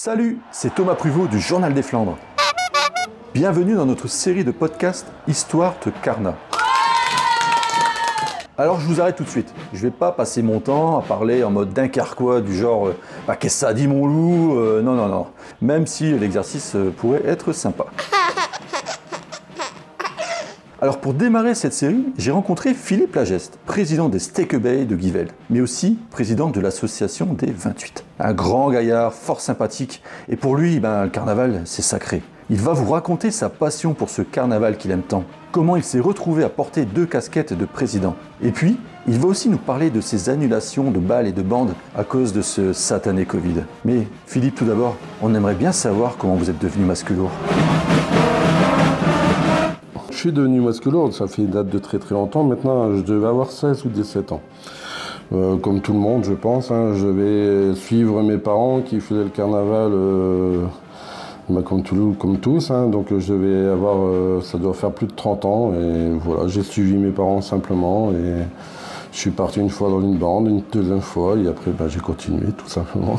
Salut, c'est Thomas Pruvot du Journal des Flandres. Bienvenue dans notre série de podcasts Histoire de Carnat. Alors je vous arrête tout de suite. Je vais pas passer mon temps à parler en mode dunkerquois du genre euh, bah, qu'est-ce que ça dit mon loup euh, Non, non, non. Même si l'exercice euh, pourrait être sympa. Alors pour démarrer cette série, j'ai rencontré Philippe Lageste, président des Steak Bay de Guivelle, mais aussi président de l'association des 28. Un grand gaillard, fort sympathique, et pour lui, ben, le carnaval, c'est sacré. Il va vous raconter sa passion pour ce carnaval qu'il aime tant, comment il s'est retrouvé à porter deux casquettes de président. Et puis, il va aussi nous parler de ses annulations de balles et de bandes à cause de ce satané Covid. Mais Philippe, tout d'abord, on aimerait bien savoir comment vous êtes devenu masculin. Je suis devenu masculin, ça fait une date de très très longtemps. Maintenant, je devais avoir 16 ou 17 ans. Euh, comme tout le monde, je pense. hein, je vais suivre mes parents qui faisaient le carnaval euh, bah, comme, tout- comme tous. hein. donc je devais avoir, euh, ça doit faire plus de 30 ans. Et voilà, j'ai suivi mes parents simplement. Et je suis parti une fois dans une bande, une deuxième fois. Et après, bah, j'ai continué tout simplement.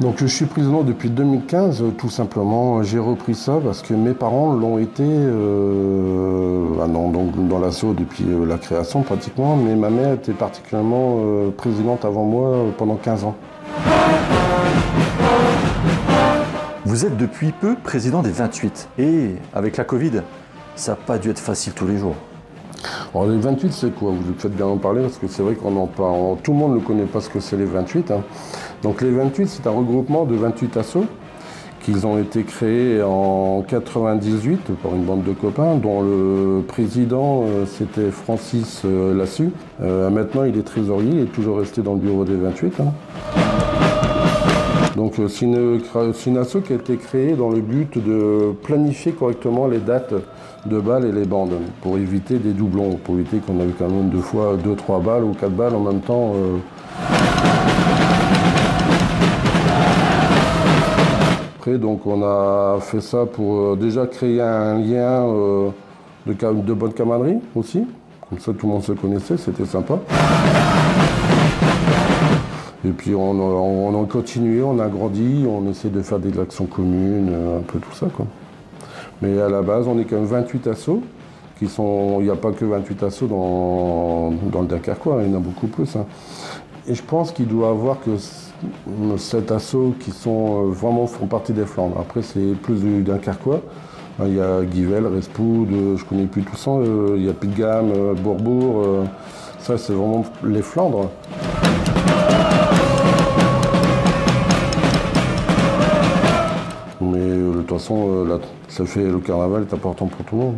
Donc je suis président depuis 2015, euh, tout simplement. J'ai repris ça parce que mes parents l'ont été euh, ah dans l'assaut depuis euh, la création pratiquement, mais ma mère était particulièrement présidente avant moi pendant 15 ans. Vous êtes depuis peu président des 28. Et avec la Covid, ça n'a pas dû être facile tous les jours. Alors les 28 c'est quoi? Vous faites bien en parler parce que c'est vrai qu'on en parle, tout le monde ne connaît pas ce que c'est les 28. hein. Donc les 28 c'est un regroupement de 28 assos qu'ils ont été créés en 98 par une bande de copains dont le président euh, c'était Francis euh, Lassu. Euh, maintenant il est trésorier, est toujours resté dans le bureau des 28. hein. Donc euh, c'est une, asso qui a été créée dans le but de planifier correctement les dates de balles et les bandes pour éviter des doublons, pour éviter qu'on ait quand même deux fois deux, trois balles ou quatre balles en même temps. euh. Après donc on a fait ça pour euh, déjà créer un lien de, de bonne camaraderie aussi. Comme ça tout le monde se connaissait, c'était sympa. Puis on a, on a continué, on a grandi, on essaie de faire des actions communes, euh, un peu tout ça. Mais à la base, on est quand même 28 assos. Qui sont, il n'y a pas que 28 assos dans, dans le Dunkerquois, il y en a beaucoup plus. hein. Et je pense qu'il doit avoir que 7 assos qui sont, euh, vraiment font partie des Flandres. Après, c'est plus du Dunkerquois. Il y a Guivel, Respoud, euh, je connais plus tout ça. Il y a Pitgam, Bourbourg. ça, c'est vraiment les Flandres. Euh, ça fait le carnaval est important pour tout le monde.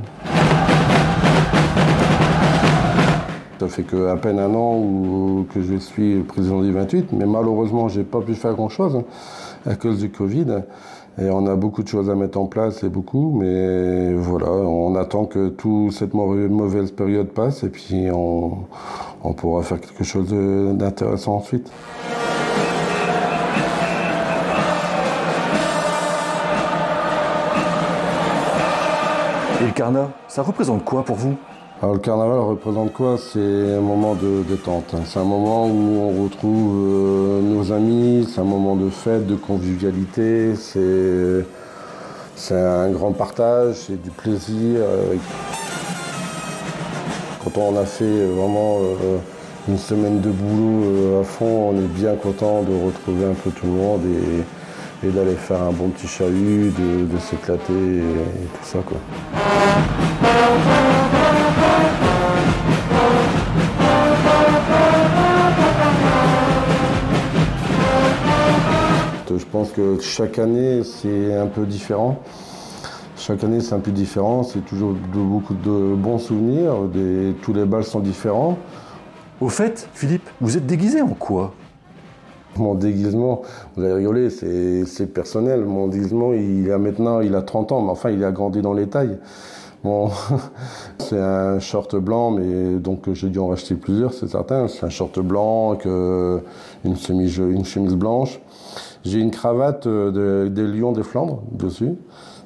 Ça fait que à peine un an où- que je suis président des 28, mais malheureusement, j'ai pas pu faire grand-chose hein, à cause du Covid. Et on a beaucoup de choses à mettre en place et beaucoup, mais voilà, on attend que toute cette mau- mauvaise période passe et puis on, pourra faire quelque chose d'intéressant ensuite. Et le carnat, ça représente quoi pour vous? Alors le carnaval représente quoi? C'est un moment de détente. C'est un moment où on retrouve euh, nos amis, c'est un moment de fête, de convivialité, c'est un grand partage, c'est du plaisir. euh. Quand on a fait vraiment euh, une semaine de boulot à fond, on est bien content de retrouver un peu tout le monde et d'aller faire un bon petit chahut, de, s'éclater et, tout ça quoi. Je pense que chaque année, c'est un peu différent. Chaque année, c'est un peu différent. C'est toujours beaucoup de bons souvenirs. Tous les balles sont différents. Au fait, Philippe, vous êtes déguisé en quoi? Mon déguisement, vous allez rigoler, c'est personnel. Mon déguisement, il a maintenant, il a 30 ans, mais enfin, il a grandi dans les tailles. Bon, c'est un short blanc, mais donc j'ai dû en racheter plusieurs, c'est certain. C'est un short blanc, une, chemise, une chemise blanche. J'ai une cravate euh, de- des Lions des Flandres dessus.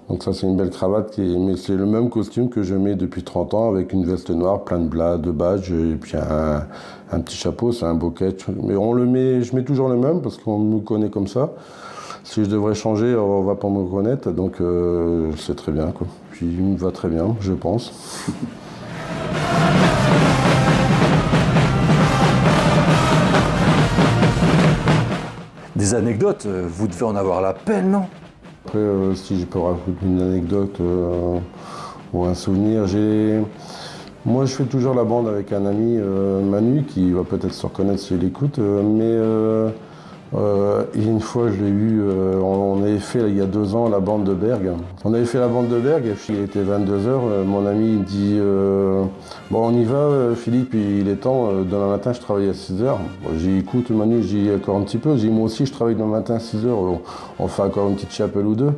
Donc ça c'est une belle cravate, mais c'est le même costume que je mets depuis 30 ans avec une veste noire, plein de blas, de badges et puis un, petit chapeau, c'est un bouquet. Mais on le met, je mets toujours le même parce qu'on me connaît comme ça. Si je devrais changer, on va pas me reconnaître, donc euh, c'est très bien. Puis il me va très bien, je pense. Des anecdotes, euh, vous devez en avoir la peine, non? Après, euh, si je peux raconter une anecdote ou un souvenir, j'ai. Moi, je fais toujours la bande avec un ami, Manu, qui va peut-être se reconnaître s'il écoute, mais euh, une fois, je l'ai eu, euh, on avait fait il y a deux ans la bande de Berg. On avait fait la bande de Berg, il était 22h, euh, mon ami dit Bon, on y va, Philippe, il est temps, demain matin je travaille à 6h. j'ai dit Écoute, Manu, j'ai encore un petit peu. J'ai Moi aussi, je travaille demain matin à 6h, on, fait encore une petite chapelle ou deux.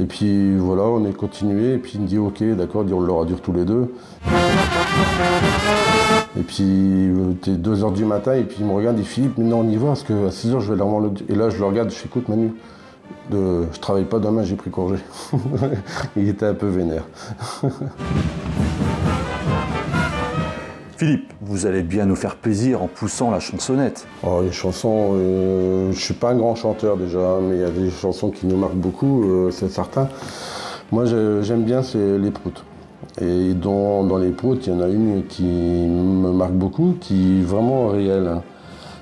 Et puis voilà, on est continué, et puis il me dit Ok, d'accord, on l'aura dur tous les deux. Et puis, euh, t'es 2h du matin, et puis il me regarde, il dit Philippe, maintenant on y va, parce qu'à 6h, je vais leur le. Et là, je le regarde, je fais écoute, Manu, je travaille pas demain, j'ai pris congé. il était un peu vénère. Philippe, vous allez bien nous faire plaisir en poussant la chansonnette. Oh, les chansons, euh, je suis pas un grand chanteur déjà, mais il y a des chansons qui nous marquent beaucoup, euh, c'est certain. Moi, j'aime bien, c'est les proutes. Et dans, les proutes, il y en a une qui me marque beaucoup, qui est vraiment réelle.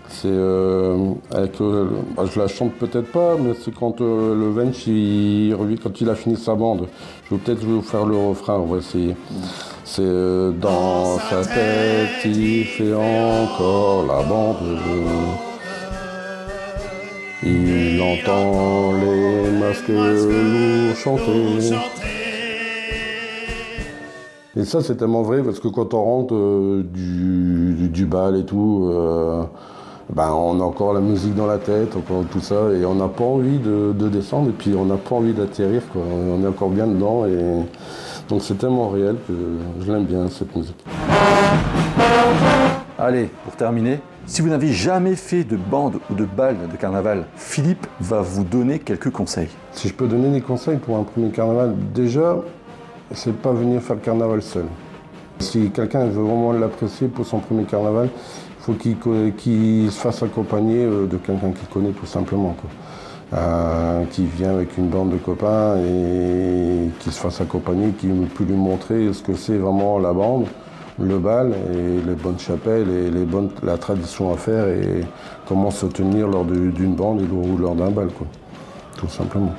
C'est euh, bah, je la chante peut-être pas, mais c'est quand le Vench, il, quand il a fini sa bande. Je vais peut-être vous faire le refrain, on va essayer. C'est dans sa tête, il fait encore la bande. Il entend les masques lourds chanter. Et ça, c'est tellement vrai parce que quand on rentre euh, du, bal et tout, euh, ben, on a encore la musique dans la tête, encore tout ça, et on n'a pas envie de, descendre, et puis on n'a pas envie d'atterrir, On est encore bien dedans, et donc c'est tellement réel que je l'aime bien, cette musique. Allez, pour terminer, si vous n'avez jamais fait de bande ou de bal de carnaval, Philippe va vous donner quelques conseils. Si je peux donner des conseils pour un premier carnaval, déjà, c'est pas venir faire le carnaval seul. Si quelqu'un veut vraiment l'apprécier pour son premier carnaval, il faut qu'il se fasse accompagner euh, de quelqu'un qu'il connaît tout simplement. Euh, qui vient avec une bande de copains et qui se fasse accompagner, qui peut lui montrer ce que c'est vraiment la bande, le bal et les bonnes chapelles et les bonnes, la tradition à faire et comment se tenir lors d'une bande ou lors d'un bal, tout simplement.